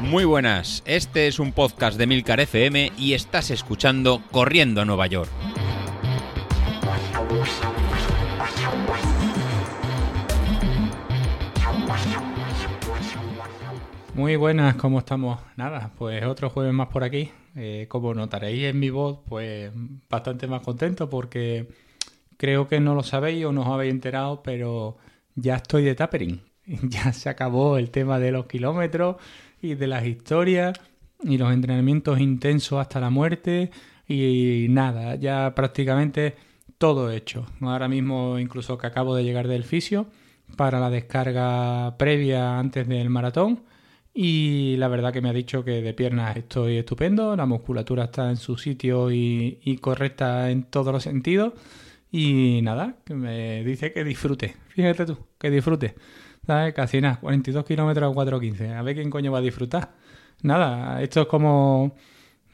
Muy buenas, este es un podcast de Milcar FM y estás escuchando Corriendo a Nueva York. Muy buenas, ¿cómo estamos? Nada, pues otro jueves más por aquí. Eh, como notaréis en mi voz, pues bastante más contento porque creo que no lo sabéis o no os habéis enterado, pero ya estoy de tapering. Ya se acabó el tema de los kilómetros y de las historias y los entrenamientos intensos hasta la muerte y nada, ya prácticamente todo hecho. Ahora mismo incluso que acabo de llegar del fisio para la descarga previa antes del maratón y la verdad que me ha dicho que de piernas estoy estupendo, la musculatura está en su sitio y, correcta en todos los sentidos y nada, que me dice que disfrute, fíjate tú, que disfrute. ¿Sabes? Casi nada, 42 kilómetros a 4.15. A ver quién coño va a disfrutar. Nada, esto es como,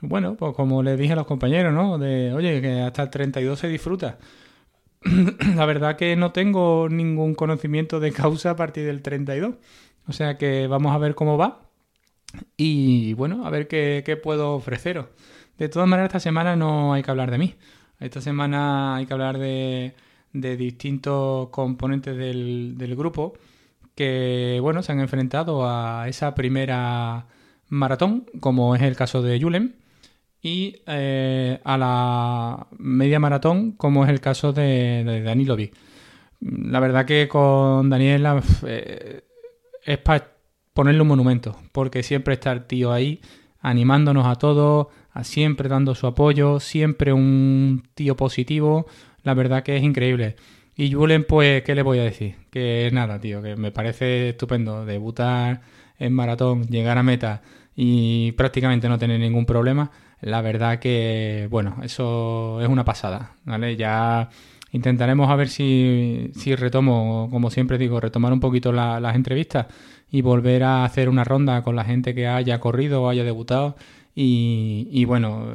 bueno, pues como les dije a los compañeros, ¿no? De, oye, que hasta el 32 se disfruta. La verdad que no tengo ningún conocimiento de causa a partir del 32. O sea que vamos a ver cómo va. Y bueno, a ver qué, qué puedo ofreceros. De todas maneras, esta semana no hay que hablar de mí. Esta semana hay que hablar de, de distintos componentes del, del grupo que bueno, se han enfrentado a esa primera maratón, como es el caso de Julen, y eh, a la media maratón, como es el caso de, de Danilovic. La verdad que con Daniel eh, es para ponerle un monumento, porque siempre está el tío ahí animándonos a todos, siempre dando su apoyo, siempre un tío positivo. La verdad que es increíble. Y Julen, pues, ¿qué le voy a decir? Que nada, tío, que me parece estupendo debutar en maratón, llegar a meta y prácticamente no tener ningún problema. La verdad que, bueno, eso es una pasada, ¿vale? Ya intentaremos a ver si, si retomo, como siempre digo, retomar un poquito las entrevistas y volver a hacer una ronda con la gente que haya corrido o haya debutado. Y, y bueno,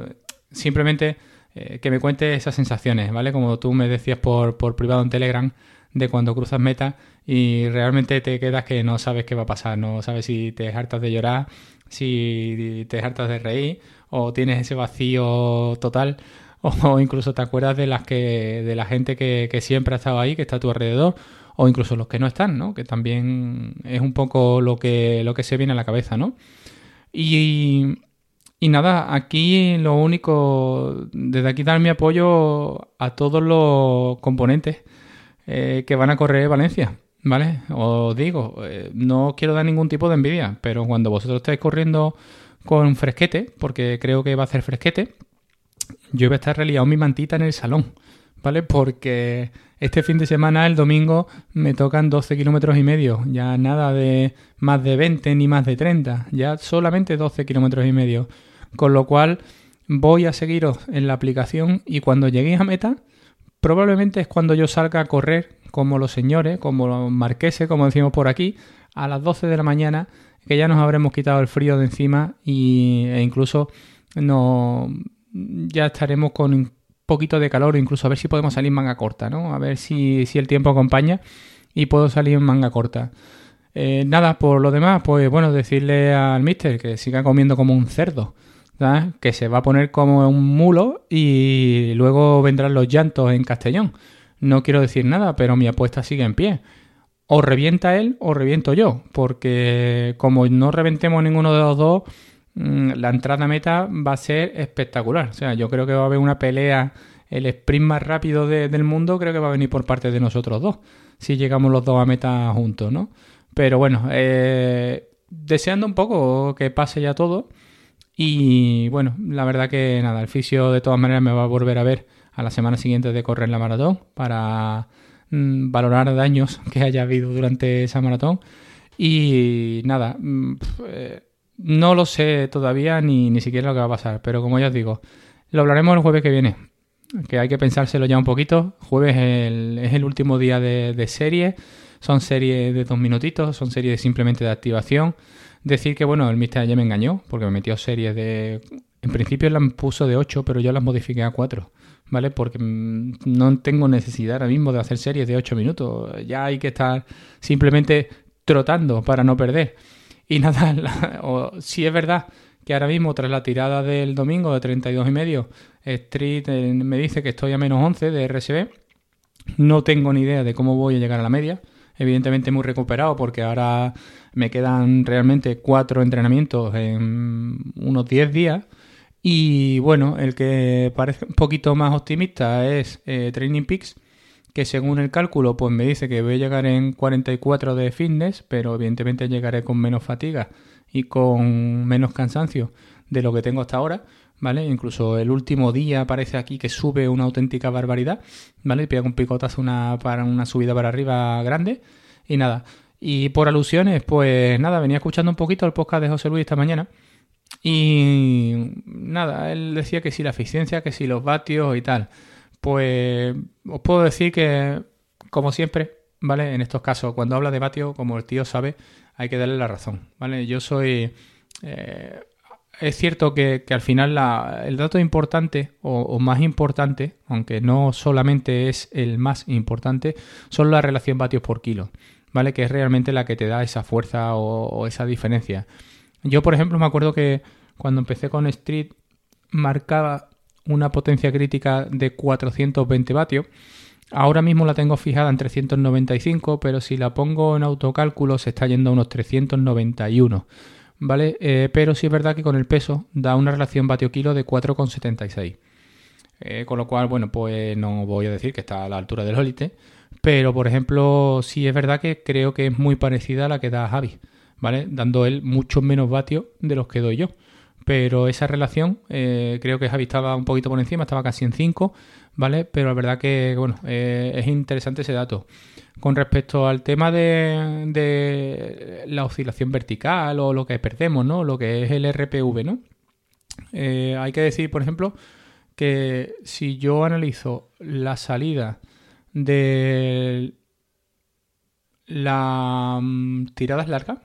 simplemente eh, que me cuente esas sensaciones, ¿vale? Como tú me decías por, por privado en Telegram, de cuando cruzas meta y realmente te quedas que no sabes qué va a pasar, no sabes si te hartas de llorar, si te hartas de reír o tienes ese vacío total o incluso te acuerdas de las que de la gente que, que siempre ha estado ahí, que está a tu alrededor o incluso los que no están, ¿no? Que también es un poco lo que lo que se viene a la cabeza, ¿no? Y y nada, aquí lo único, desde aquí dar mi apoyo a todos los componentes eh, que van a correr Valencia, ¿vale? Os digo, eh, no quiero dar ningún tipo de envidia, pero cuando vosotros estáis corriendo con fresquete, porque creo que va a hacer fresquete, yo voy a estar reliado mi mantita en el salón, ¿vale? Porque este fin de semana, el domingo, me tocan 12 kilómetros y medio, ya nada de más de 20 ni más de 30, ya solamente 12 kilómetros y medio. Con lo cual voy a seguiros en la aplicación y cuando lleguéis a meta, probablemente es cuando yo salga a correr como los señores, como los marqueses, como decimos por aquí, a las 12 de la mañana, que ya nos habremos quitado el frío de encima y, e incluso no, ya estaremos con un poquito de calor, incluso a ver si podemos salir en manga corta, ¿no? A ver si, si el tiempo acompaña y puedo salir en manga corta. Eh, nada, por lo demás, pues bueno, decirle al mister que siga comiendo como un cerdo que se va a poner como un mulo y luego vendrán los llantos en Castellón. No quiero decir nada, pero mi apuesta sigue en pie. O revienta él o reviento yo, porque como no reventemos ninguno de los dos, mm, la entrada meta va a ser espectacular. O sea, yo creo que va a haber una pelea, el sprint más rápido del mundo creo que va a venir por parte de nosotros dos, si llegamos los dos a meta juntos, ¿no? Pero bueno, eh, deseando un poco que pase ya todo y bueno, la verdad que nada, el fisio de todas maneras me va a volver a ver a la semana siguiente de correr la maratón para mm, valorar daños que haya habido durante esa maratón. Y nada, mm, eh, no lo sé todavía ni, ni siquiera lo que va a pasar, pero como ya os digo, lo hablaremos el jueves que viene, que hay que pensárselo ya un poquito. Jueves es el último día de, de serie, son series de dos minutitos, son series simplemente de activación. Decir que, bueno, el Mister ya me engañó, porque me metió series de... En principio las puso de 8, pero yo las modifiqué a 4, ¿vale? Porque mm, no tengo necesidad ahora mismo de hacer series de 8 minutos. Ya hay que estar simplemente trotando para no perder. Y nada, o, si es verdad que ahora mismo tras la tirada del domingo de 32 y medio, Street eh, me dice que estoy a menos 11 de RSB. No tengo ni idea de cómo voy a llegar a la media. Evidentemente muy recuperado porque ahora me quedan realmente cuatro entrenamientos en unos 10 días. Y bueno, el que parece un poquito más optimista es eh, Training Peaks, que según el cálculo pues me dice que voy a llegar en 44 de fitness, pero evidentemente llegaré con menos fatiga y con menos cansancio de lo que tengo hasta ahora, ¿vale? Incluso el último día parece aquí que sube una auténtica barbaridad, ¿vale? Pega un picotazo una, para una subida para arriba grande y nada. Y por alusiones, pues nada, venía escuchando un poquito el podcast de José Luis esta mañana y nada, él decía que si la eficiencia, que si los vatios y tal. Pues os puedo decir que, como siempre, ¿vale? En estos casos, cuando habla de vatio, como el tío sabe, hay que darle la razón, ¿vale? Yo soy... Eh, es cierto que, al final el dato importante o, más importante, aunque no solamente es el más importante, son la relación vatios por kilo, ¿vale? Que es realmente la que te da esa fuerza o, esa diferencia. Yo, por ejemplo, me acuerdo que cuando empecé con Street marcaba una potencia crítica de 420 vatios Ahora mismo la tengo fijada en 395, pero si la pongo en autocálculo se está yendo a unos 391. ¿Vale? Eh, pero sí es verdad que con el peso da una relación vatio-kilo de 4,76. Eh, con lo cual, bueno, pues no voy a decir que está a la altura del Olite, pero por ejemplo, sí es verdad que creo que es muy parecida a la que da Javi, ¿vale? Dando él mucho menos vatios de los que doy yo. Pero esa relación, eh, creo que Javi estaba un poquito por encima, estaba casi en 5, ¿vale? Pero la verdad que, bueno, eh, es interesante ese dato. Con respecto al tema de, la oscilación vertical o lo que perdemos, ¿no? Lo que es el RPV, ¿no? Eh, hay que decir, por ejemplo, que si yo analizo la salida de las mm, tiradas largas,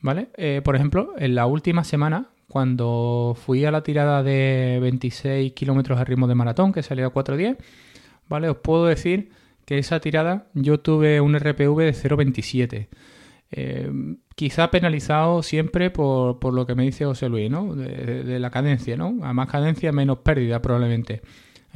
¿vale? Por ejemplo, en la última semana cuando fui a la tirada de 26 kilómetros al ritmo de maratón, que salió a 4.10, ¿vale? Os puedo decir que esa tirada yo tuve un RPV de 0.27. Eh, quizá penalizado siempre por, por, lo que me dice José Luis, ¿no? De, de, la cadencia, ¿no? A más cadencia, menos pérdida probablemente.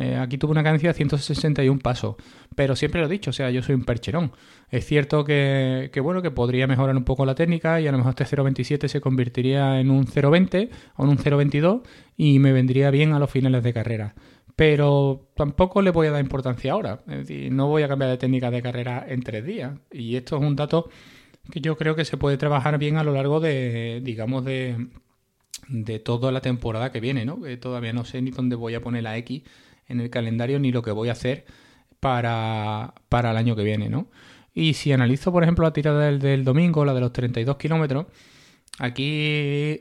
Eh, aquí tuve una cadencia de 161 pasos, pero siempre lo he dicho, o sea, yo soy un percherón. Es cierto que, bueno, que podría mejorar un poco la técnica y a lo mejor este 0.27 se convertiría en un 0.20 o en un 0.22 y me vendría bien a los finales de carrera. Pero tampoco le voy a dar importancia ahora. Es decir, no voy a cambiar de técnica de carrera en tres días. Y esto es un dato que yo creo que se puede trabajar bien a lo largo de, digamos, de, de toda la temporada que viene, ¿no? Que todavía no sé ni dónde voy a poner la X en el calendario ni lo que voy a hacer para, para el año que viene, ¿no? Y si analizo, por ejemplo, la tirada del, domingo, la de los 32 kilómetros, aquí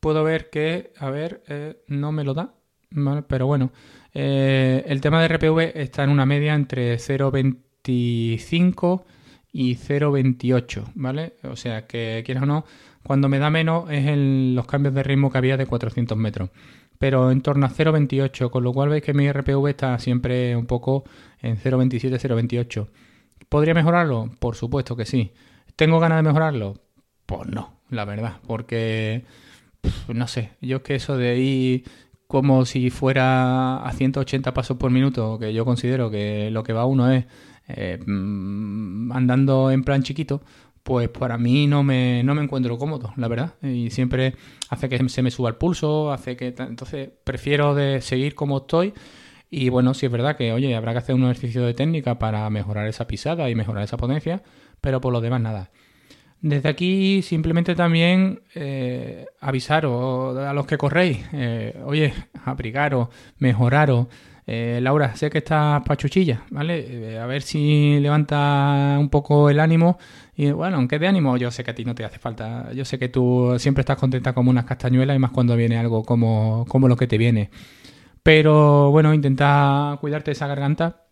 puedo ver que, a ver, eh, no me lo da, ¿vale? pero bueno, eh, el tema de RPV está en una media entre 0,25 y 0,28, ¿vale? O sea que, quieras o no, cuando me da menos es en los cambios de ritmo que había de 400 metros pero en torno a 0,28, con lo cual veis que mi RPV está siempre un poco en 0,27, 0,28. ¿Podría mejorarlo? Por supuesto que sí. ¿Tengo ganas de mejorarlo? Pues no, la verdad, porque no sé, yo es que eso de ir como si fuera a 180 pasos por minuto, que yo considero que lo que va uno es eh, mm, andando en plan chiquito, pues para mí no me, no me encuentro cómodo, la verdad. Y siempre hace que se me suba el pulso, hace que... Entonces prefiero de seguir como estoy. Y bueno, sí es verdad que, oye, habrá que hacer un ejercicio de técnica para mejorar esa pisada y mejorar esa potencia, pero por lo demás nada. Desde aquí simplemente también eh, avisaros a los que corréis, eh, oye, abrigaros, mejoraros, eh, Laura, sé que estás pachuchilla, ¿vale? Eh, a ver si levanta un poco el ánimo. Y bueno, aunque de ánimo, yo sé que a ti no te hace falta. Yo sé que tú siempre estás contenta como unas castañuelas y más cuando viene algo como, como lo que te viene. Pero bueno, intenta cuidarte esa garganta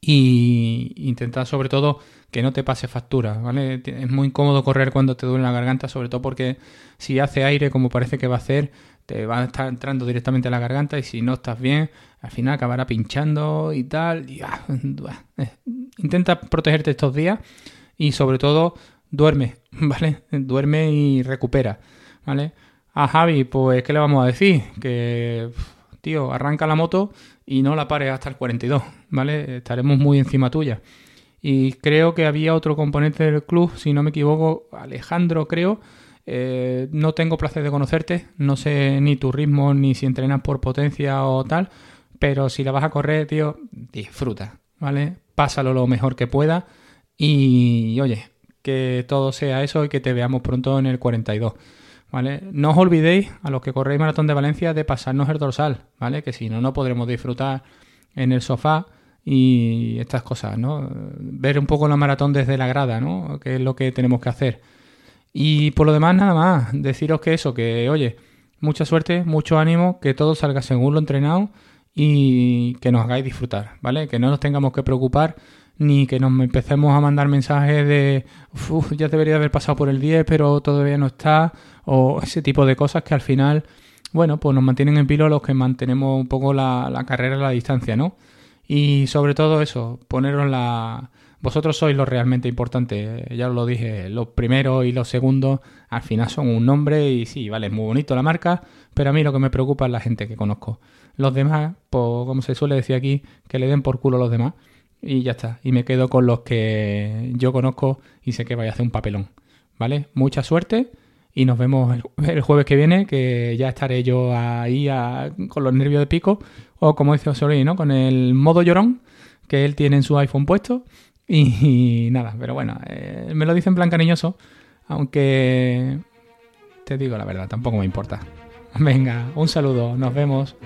y intenta sobre todo que no te pase factura, ¿vale? Es muy incómodo correr cuando te duele la garganta, sobre todo porque si hace aire como parece que va a hacer, te va a estar entrando directamente a la garganta y si no estás bien, al final acabará pinchando y tal. Ah, eh, intenta protegerte estos días y sobre todo duerme, ¿vale? Duerme y recupera, ¿vale? A Javi, pues, ¿qué le vamos a decir? Que, tío, arranca la moto y no la pares hasta el 42, ¿vale? Estaremos muy encima tuya. Y creo que había otro componente del club, si no me equivoco, Alejandro, creo. Eh, no tengo placer de conocerte, no sé ni tu ritmo, ni si entrenas por potencia o tal, pero si la vas a correr, tío, disfruta, ¿vale? Pásalo lo mejor que pueda y, oye, que todo sea eso y que te veamos pronto en el 42. ¿Vale? No os olvidéis, a los que corréis Maratón de Valencia, de pasarnos el dorsal, ¿vale? Que si no, no podremos disfrutar en el sofá y estas cosas, ¿no? Ver un poco la maratón desde la grada, ¿no? Que es lo que tenemos que hacer. Y por lo demás, nada más, deciros que eso, que oye, mucha suerte, mucho ánimo, que todo salga según lo entrenado y que nos hagáis disfrutar, ¿vale? Que no nos tengamos que preocupar ni que nos empecemos a mandar mensajes de, uff, ya debería haber pasado por el 10, pero todavía no está, o ese tipo de cosas que al final, bueno, pues nos mantienen en pilo los que mantenemos un poco la, la carrera a la distancia, ¿no? Y sobre todo eso, poneros la... Vosotros sois lo realmente importante, ya os lo dije, los primeros y los segundos al final son un nombre y sí, vale, es muy bonito la marca, pero a mí lo que me preocupa es la gente que conozco. Los demás, pues como se suele decir aquí, que le den por culo a los demás y ya está. Y me quedo con los que yo conozco y sé que vaya a hacer un papelón, ¿vale? Mucha suerte y nos vemos el, jueves que viene, que ya estaré yo ahí con los nervios de pico, o como dice Osorio, ¿no? Con el modo llorón que él tiene en su iPhone puesto. Y, nada, pero bueno, eh, me lo dice en plan cariñoso, aunque te digo la verdad, tampoco me importa. Venga, un saludo, nos vemos.